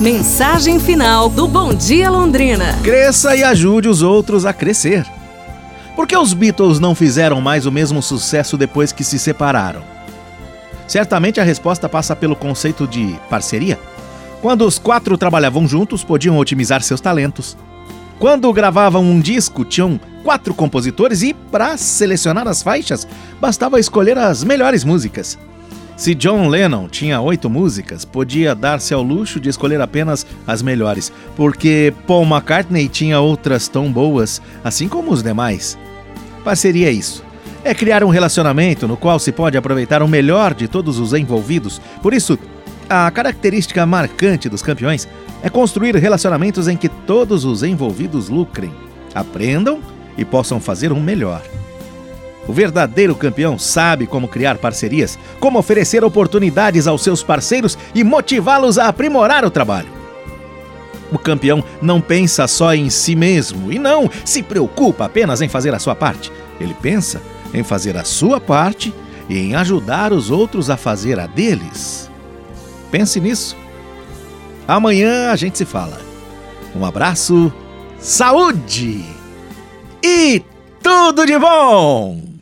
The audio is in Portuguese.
Mensagem final do Bom Dia Londrina. Cresça e ajude os outros a crescer. Por que os Beatles não fizeram mais o mesmo sucesso depois que se separaram? Certamente a resposta passa pelo conceito de parceria. Quando os quatro trabalhavam juntos, podiam otimizar seus talentos. Quando gravavam um disco, tinham quatro compositores e, para selecionar as faixas, bastava escolher as melhores músicas. Se John Lennon tinha oito músicas, podia dar-se ao luxo de escolher apenas as melhores, porque Paul McCartney tinha outras tão boas, assim como os demais. Parceria é isso. É criar um relacionamento no qual se pode aproveitar o melhor de todos os envolvidos. Por isso, a característica marcante dos campeões é construir relacionamentos em que todos os envolvidos lucrem, aprendam e possam fazer um melhor. O verdadeiro campeão sabe como criar parcerias, como oferecer oportunidades aos seus parceiros e motivá-los a aprimorar o trabalho. O campeão não pensa só em si mesmo e não se preocupa apenas em fazer a sua parte. Ele pensa em fazer a sua parte e em ajudar os outros a fazer a deles. Pense nisso. Amanhã a gente se fala. Um abraço, saúde e tudo de bom!